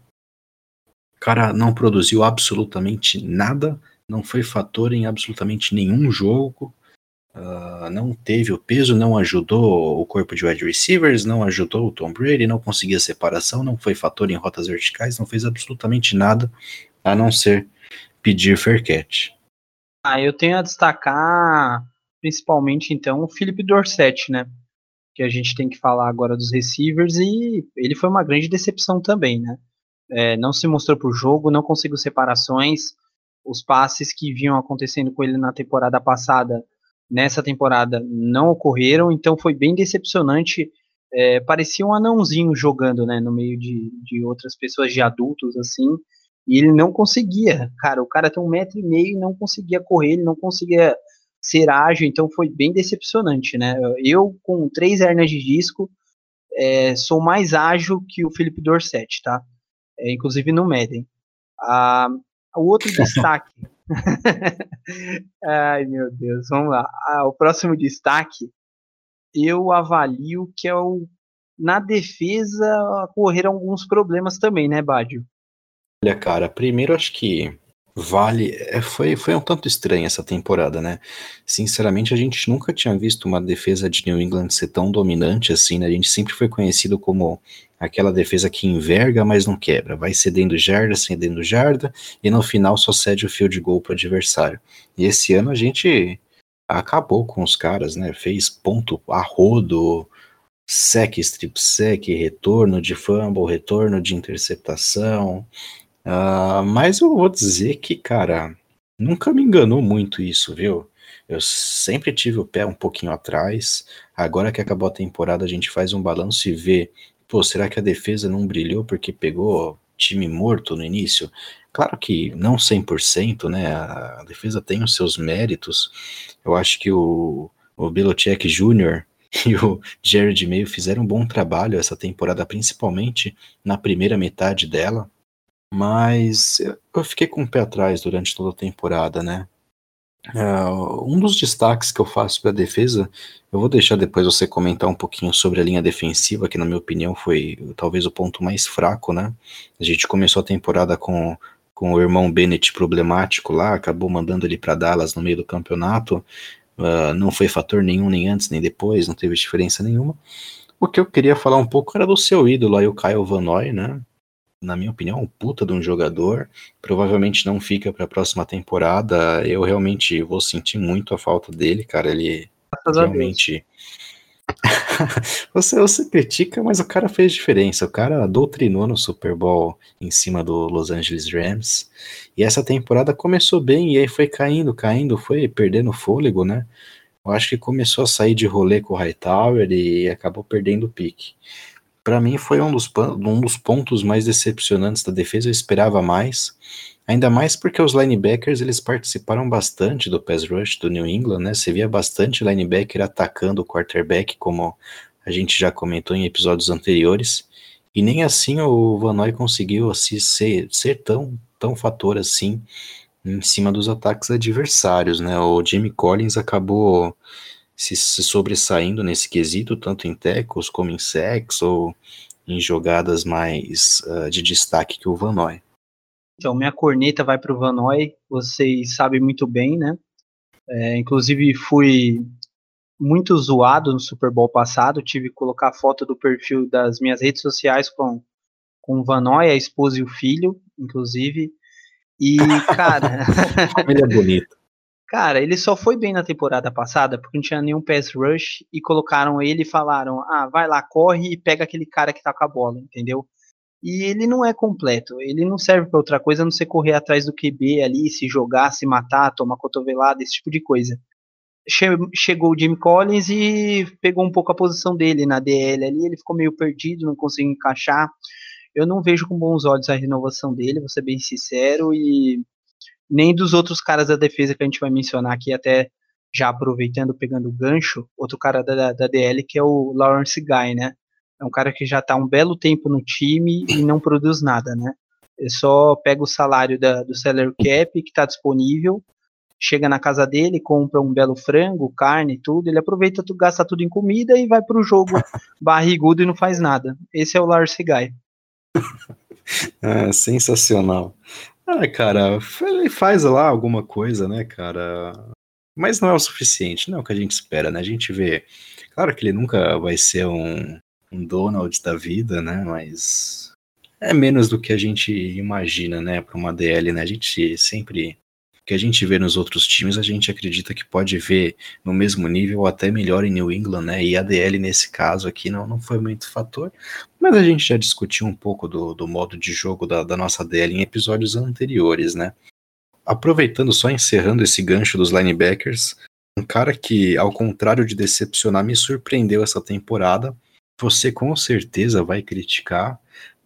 O cara não produziu absolutamente nada, não foi fator em absolutamente nenhum jogo. Uh, não teve o peso, não ajudou o corpo de wide receivers, não ajudou o Tom Brady, não conseguia separação, não foi fator em rotas verticais, não fez absolutamente nada a não ser pedir fair catch. Ah, eu tenho a destacar principalmente então o Felipe Dorset, né? Que a gente tem que falar agora dos receivers e ele foi uma grande decepção também, né? É, não se mostrou para o jogo, não conseguiu separações, os passes que vinham acontecendo com ele na temporada passada nessa temporada não ocorreram, então foi bem decepcionante. É, parecia um anãozinho jogando, né, no meio de, de outras pessoas, de adultos, assim, e ele não conseguia, cara, o cara tem um metro e meio e não conseguia correr, ele não conseguia ser ágil, então foi bem decepcionante, né, eu com três hernias de disco, é, sou mais ágil que o Felipe Dorset, tá, é, inclusive no Madden. Ah, o outro destaque Ai, meu Deus, vamos lá. Ah, o próximo destaque, eu avalio que é o. Na defesa ocorreram alguns problemas também, né, Bádio? Olha, cara, primeiro acho que Vale, é, foi, foi um tanto estranha essa temporada, né? Sinceramente, a gente nunca tinha visto uma defesa de New England ser tão dominante assim, né? A gente sempre foi conhecido como aquela defesa que enverga, mas não quebra, vai cedendo jarda, cedendo jarda, e no final só cede o field goal para o adversário. E esse ano a gente acabou com os caras, né? Fez ponto a rodo, sec, strip sec, retorno de fumble, retorno de interceptação, Uh, mas eu vou dizer que, cara, nunca me enganou muito isso, viu? Eu sempre tive o pé um pouquinho atrás. Agora que acabou a temporada, a gente faz um balanço e vê, pô, será que a defesa não brilhou porque pegou time morto no início? Claro que não 100%, né? A defesa tem os seus méritos. Eu acho que o, o Belichick Jr. e o Jared Mayo fizeram um bom trabalho essa temporada, principalmente na primeira metade dela. Mas eu fiquei com o pé atrás durante toda a temporada, né? Uh, um dos destaques que eu faço para a defesa, eu vou deixar depois você comentar um pouquinho sobre a linha defensiva, que na minha opinião foi talvez o ponto mais fraco, né? A gente começou a temporada com, com o irmão Bennett problemático lá, acabou mandando ele para Dallas no meio do campeonato, uh, não foi fator nenhum, nem antes nem depois, não teve diferença nenhuma. O que eu queria falar um pouco era do seu ídolo aí, o Kyle Van Noy, né? Na minha opinião, um puta de um jogador. Provavelmente não fica para a próxima temporada. Eu realmente vou sentir muito a falta dele, cara. Ele Graças realmente. você, você critica, mas o cara fez diferença. O cara doutrinou no Super Bowl em cima do Los Angeles Rams. E essa temporada começou bem e aí foi caindo, caindo, foi perdendo fôlego, né? Eu acho que começou a sair de rolê com o Hightower e acabou perdendo o pique para mim foi um dos, um dos pontos mais decepcionantes da defesa, eu esperava mais, ainda mais porque os linebackers eles participaram bastante do pass rush do New England, né, você via bastante linebacker atacando o quarterback, como a gente já comentou em episódios anteriores, e nem assim o Van Noy conseguiu assim, ser, ser tão, tão fator assim em cima dos ataques adversários, né, o Jimmy Collins acabou se, se sobressaindo nesse quesito, tanto em tecos como em sex ou em jogadas mais uh, de destaque que o Vanoy. Então, minha corneta vai para o Vanoy, vocês sabem muito bem, né? É, inclusive, fui muito zoado no Super Bowl passado, tive que colocar a foto do perfil das minhas redes sociais com, com o Vanoy, a esposa e o filho, inclusive. E, cara. Família bonita. Cara, ele só foi bem na temporada passada porque não tinha nenhum pass rush e colocaram ele e falaram: ah, vai lá, corre e pega aquele cara que tá com a bola, entendeu? E ele não é completo, ele não serve para outra coisa a não ser correr atrás do QB ali, se jogar, se matar, tomar cotovelada, esse tipo de coisa. Chegou o Jimmy Collins e pegou um pouco a posição dele na DL ali, ele ficou meio perdido, não conseguiu encaixar. Eu não vejo com bons olhos a renovação dele, vou ser bem sincero, e nem dos outros caras da defesa que a gente vai mencionar aqui, até já aproveitando, pegando o gancho, outro cara da, da DL que é o Lawrence Guy, né? É um cara que já está um belo tempo no time e não produz nada, né? Ele só pega o salário da, do salary cap que está disponível, chega na casa dele, compra um belo frango, carne, tudo, ele aproveita, tudo, gasta tudo em comida e vai para o jogo barrigudo e não faz nada. Esse é o Lars Guy. é, sensacional. Ah, cara, ele faz lá alguma coisa, né, cara? Mas não é o suficiente, não é o que a gente espera, né? A gente vê. Claro que ele nunca vai ser um, um Donald da vida, né? Mas é menos do que a gente imagina, né? Para uma DL, né? A gente sempre que a gente vê nos outros times, a gente acredita que pode ver no mesmo nível ou até melhor em New England, né? E a DL nesse caso aqui não, não foi muito fator, mas a gente já discutiu um pouco do, do modo de jogo da, da nossa DL em episódios anteriores, né? Aproveitando, só encerrando esse gancho dos linebackers, um cara que, ao contrário de decepcionar, me surpreendeu essa temporada. Você com certeza vai criticar,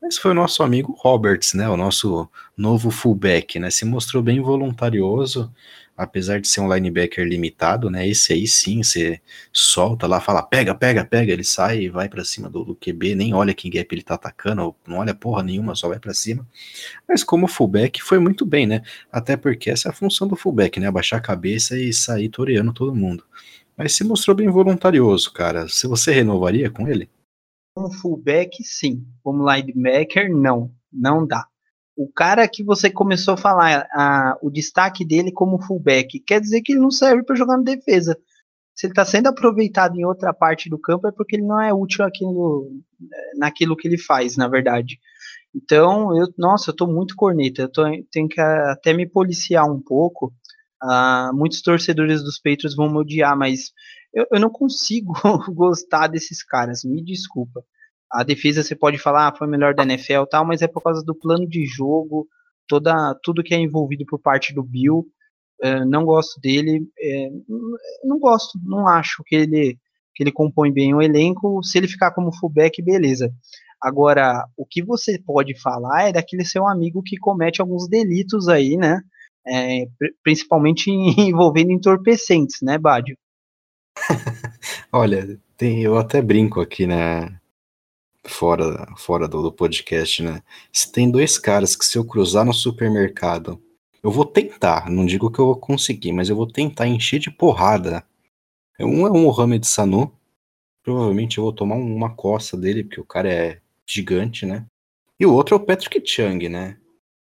mas foi o nosso amigo Roberts, né? O nosso novo fullback, né? Se mostrou bem voluntarioso, apesar de ser um linebacker limitado, né? Esse aí sim, você solta lá, fala pega, pega, pega, ele sai e vai para cima do, do, QB, nem olha quem gap ele tá atacando, não olha porra nenhuma, só vai para cima. Mas como fullback foi muito bem, né? Até porque essa é a função do fullback, né? Abaixar a cabeça e sair toreando todo mundo. Mas se mostrou bem voluntarioso, cara. Se você renovaria com ele? Como fullback, sim. Como linebacker, não. Não dá. O cara que você começou a falar, a, o destaque dele como fullback, quer dizer que ele não serve para jogar na defesa. Se ele está sendo aproveitado em outra parte do campo, é porque ele não é útil aquilo, naquilo que ele faz, na verdade. Então, eu, nossa, eu estou muito corneta. Eu tô, tenho que até me policiar um pouco. Uh, muitos torcedores dos Patriots vão me odiar, mas eu, eu não consigo gostar desses caras, me desculpa. A defesa você pode falar, ah, foi melhor da NFL tal, mas é por causa do plano de jogo, toda, tudo que é envolvido por parte do Bill. Uh, não gosto dele, é, não gosto, não acho que ele, que ele compõe bem o elenco. Se ele ficar como fullback, beleza. Agora, o que você pode falar é daquele seu amigo que comete alguns delitos aí, né? É, principalmente envolvendo entorpecentes, né, Bádio? Olha, tem, eu até brinco aqui, né? Fora, fora do, do podcast, né? Se tem dois caras que se eu cruzar no supermercado, eu vou tentar, não digo que eu vou conseguir, mas eu vou tentar encher de porrada. Um é o Mohamed Sanu, provavelmente eu vou tomar uma coça dele, porque o cara é gigante, né? E o outro é o Patrick Chung, né?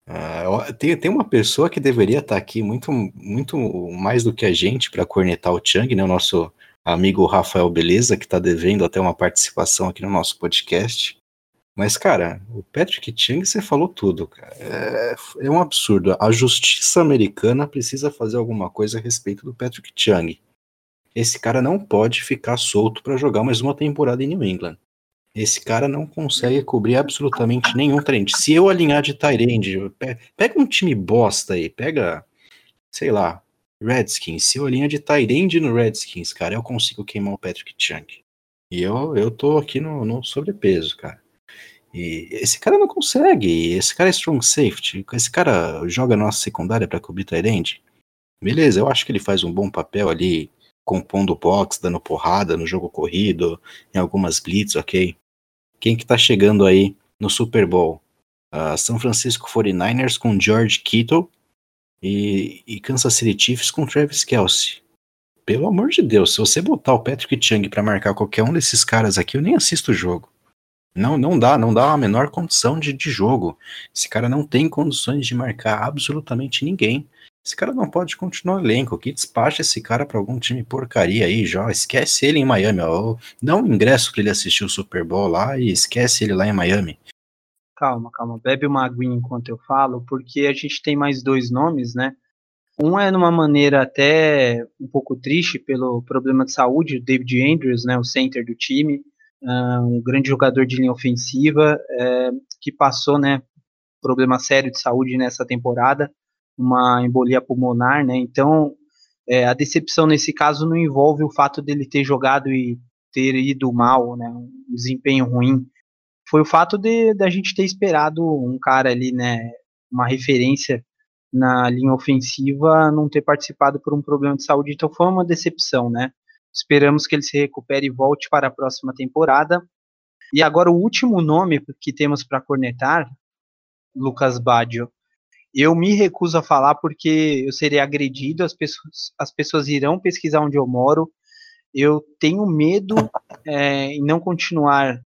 Uh, tem, tem uma pessoa que deveria estar aqui muito, muito mais do que a gente para cornetar o Chang, né? O nosso amigo Rafael Beleza, que está devendo até uma participação aqui no nosso podcast. Mas, cara, o Patrick Chang, você falou tudo, cara. É, é, um absurdo. A justiça americana precisa fazer alguma coisa a respeito do Patrick Chang. Esse cara não pode ficar solto para jogar mais uma temporada em New England. Esse cara não consegue cobrir absolutamente nenhum trend. Se eu alinhar de Tyrande, pega um time bosta aí, pega, sei lá, Redskins. Se eu alinhar de Tyrande no Redskins, cara, eu consigo queimar o Patrick Chunk. E eu, eu tô aqui no, no sobrepeso, cara. E esse cara não consegue. Esse cara é strong safety. Esse cara joga nossa secundária para cobrir Tyrande. Beleza, eu acho que ele faz um bom papel ali, compondo box, dando porrada no jogo corrido, em algumas blitz, ok? Quem que tá chegando aí no Super Bowl? Uh, São Francisco 49ers com George Kittle e, e, Kansas City Chiefs com Travis Kelsey. Pelo amor de Deus, se você botar o Patrick Chung para marcar qualquer um desses caras aqui, eu nem assisto o jogo. Não, não dá, não dá a menor condição de, de jogo. Esse cara não tem condições de marcar absolutamente ninguém. Esse cara não pode continuar elenco. Que despacha esse cara para algum time porcaria aí, já. Esquece ele em Miami, ó. Dá um ingresso para ele assistir o Super Bowl lá e esquece ele lá em Miami. Calma, calma. Bebe uma aguinha enquanto eu falo, porque a gente tem mais dois nomes, né? Um é numa maneira até um pouco triste pelo problema de saúde, o David Andrews, né, o center do time, um grande jogador de linha ofensiva, é, que passou, né, problema sério de saúde nessa temporada uma embolia pulmonar, né? Então, é, a decepção nesse caso não envolve o fato dele ter jogado e ter ido mal, né? Um desempenho ruim. Foi o fato de da gente ter esperado um cara ali, né? Uma referência na linha ofensiva não ter participado por um problema de saúde, então foi uma decepção, né? Esperamos que ele se recupere e volte para a próxima temporada. E agora o último nome que temos para cornetar, Lucas Baggio. Eu me recuso a falar porque eu serei agredido, as pessoas, as pessoas irão pesquisar onde eu moro. Eu tenho medo é, em não continuar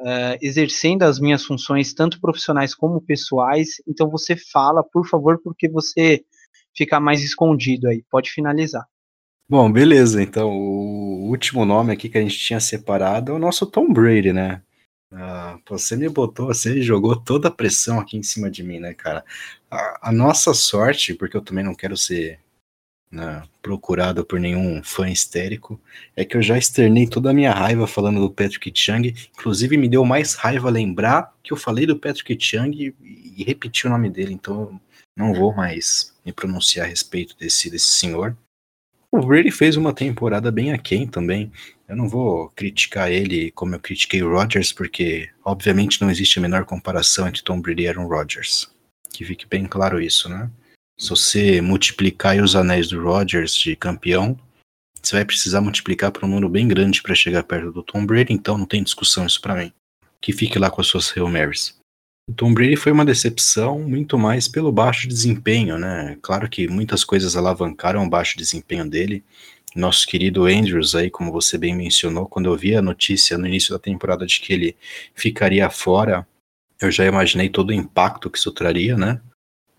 é, exercendo as minhas funções, tanto profissionais como pessoais. Então você fala, por favor, porque você fica mais escondido aí. Pode finalizar. Bom, beleza. Então, o último nome aqui que a gente tinha separado é o nosso Tom Brady, né? Ah, você me botou, você jogou toda a pressão aqui em cima de mim, né, cara? A, nossa sorte, porque eu também não quero ser né, procurado por nenhum fã histérico, é que eu já externei toda a minha raiva falando do Patrick Chung. Inclusive, me deu mais raiva lembrar que eu falei do Patrick Chung e, e repeti o nome dele, então não vou mais me pronunciar a respeito desse, desse senhor. O Brady fez uma temporada bem aquém também. Eu não vou criticar ele como eu critiquei o Rodgers, porque obviamente não existe a menor comparação entre Tom Brady e Aaron Rodgers. Que fique bem claro isso, né? Se você multiplicar os anéis do Rodgers de campeão, você vai precisar multiplicar por um número bem grande para chegar perto do Tom Brady, então não tem discussão isso para mim. Que fique lá com as suas Hail Marys. O Tom Brady foi uma decepção muito mais pelo baixo desempenho, né? Claro que muitas coisas alavancaram o baixo desempenho dele. Nosso querido Andrews aí, como você bem mencionou, quando eu vi a notícia no início da temporada de que ele ficaria fora, eu já imaginei todo o impacto que isso traria, né?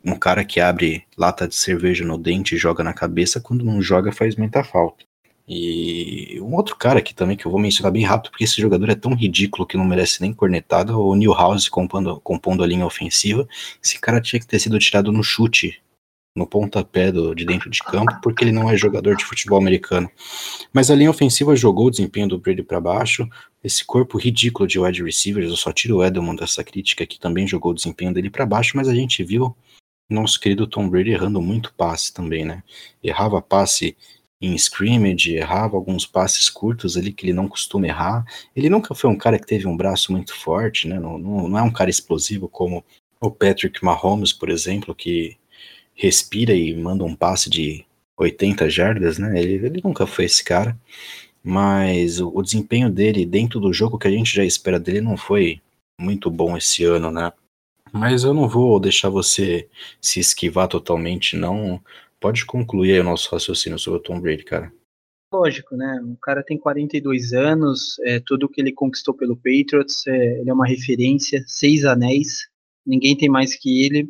Um cara que abre lata de cerveja no dente e joga na cabeça, quando não joga faz muita falta. E um outro cara aqui também que eu vou mencionar bem rápido, porque esse jogador é tão ridículo que não merece nem cornetada, o Newhouse compondo, compondo a linha ofensiva. Esse cara tinha que ter sido tirado no chute, no pontapé do, de dentro de campo, porque ele não é jogador de futebol americano. Mas a linha ofensiva jogou o desempenho do Brady para baixo. Esse corpo ridículo de wide receivers, eu só tiro o Edelman dessa crítica, que também jogou o desempenho dele para baixo, mas a gente viu nosso querido Tom Brady errando muito passe também, né? Errava passe em scrimmage, errava alguns passes curtos ali que ele não costuma errar. Ele nunca foi um cara que teve um braço muito forte, né? Não, não, não é um cara explosivo como o Patrick Mahomes, por exemplo, que respira e manda um passe de 80 jardas, né? Ele, ele nunca foi esse cara. Mas o, o desempenho dele dentro do jogo que a gente já espera dele não foi muito bom esse ano, né? Mas eu não vou deixar você se esquivar totalmente, não. Pode concluir o nosso raciocínio sobre o Tom Brady, cara. Lógico, né? O cara tem 42 anos, é, tudo que ele conquistou pelo Patriots, é, ele é uma referência, seis anéis, ninguém tem mais que ele.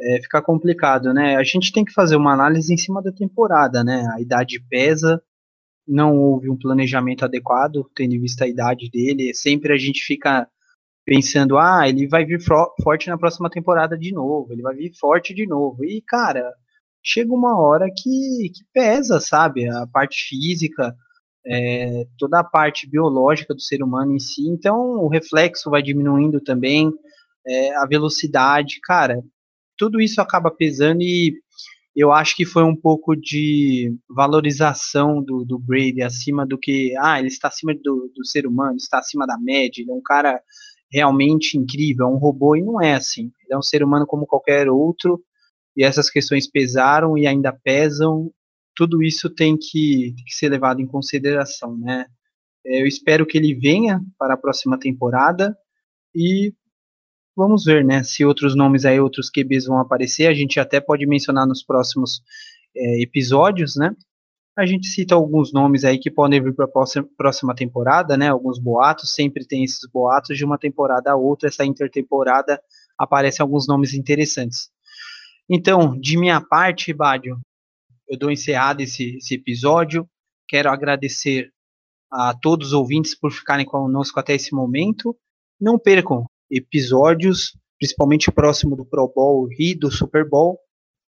É, fica complicado, né? A gente tem que fazer uma análise em cima da temporada, né? A idade pesa, não houve um planejamento adequado, tendo em vista a idade dele. Sempre a gente fica pensando, ah, ele vai vir forte na próxima temporada de novo, ele vai vir forte de novo. E, cara, chega uma hora que, que pesa, sabe? A parte física, é, toda a parte biológica do ser humano em si. Então, o reflexo vai diminuindo também, é, a velocidade, cara, tudo isso acaba pesando e eu acho que foi um pouco de valorização do, do Brady acima do que, ah, ele está acima do, do ser humano, está acima da média, ele é um cara realmente incrível, é um robô, e não é assim. Ele é um ser humano como qualquer outro, e essas questões pesaram e ainda pesam, tudo isso tem que, tem que ser levado em consideração, né? Eu espero que ele venha para a próxima temporada e vamos ver, né? Se outros nomes aí, outros QBs vão aparecer, a gente até pode mencionar nos próximos é, episódios, né? A gente cita alguns nomes aí que podem vir para a próxima temporada, né? Alguns boatos, sempre tem esses boatos de uma temporada a outra, essa intertemporada aparecem alguns nomes interessantes. Então, de minha parte, Bádio, eu dou encerrado esse, esse episódio. Quero agradecer a todos os ouvintes por ficarem conosco até esse momento. Não percam episódios, principalmente próximo do Pro Bowl e do Super Bowl.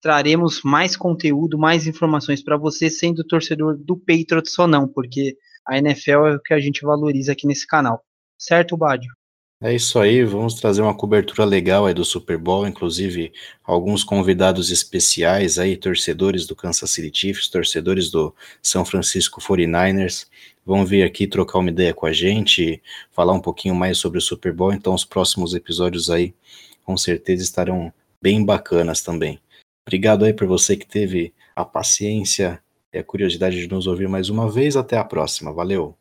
Traremos mais conteúdo, mais informações para você, sendo torcedor do Patriots ou não, porque a NFL é o que a gente valoriza aqui nesse canal. Certo, Bádio? É isso aí, vamos trazer uma cobertura legal aí do Super Bowl, inclusive alguns convidados especiais aí, torcedores do Kansas City Chiefs, torcedores do São Francisco 49ers, vão vir aqui trocar uma ideia com a gente, falar um pouquinho mais sobre o Super Bowl, então os próximos episódios aí com certeza estarão bem bacanas também. Obrigado aí por você que teve a paciência e a curiosidade de nos ouvir mais uma vez, até a próxima, valeu!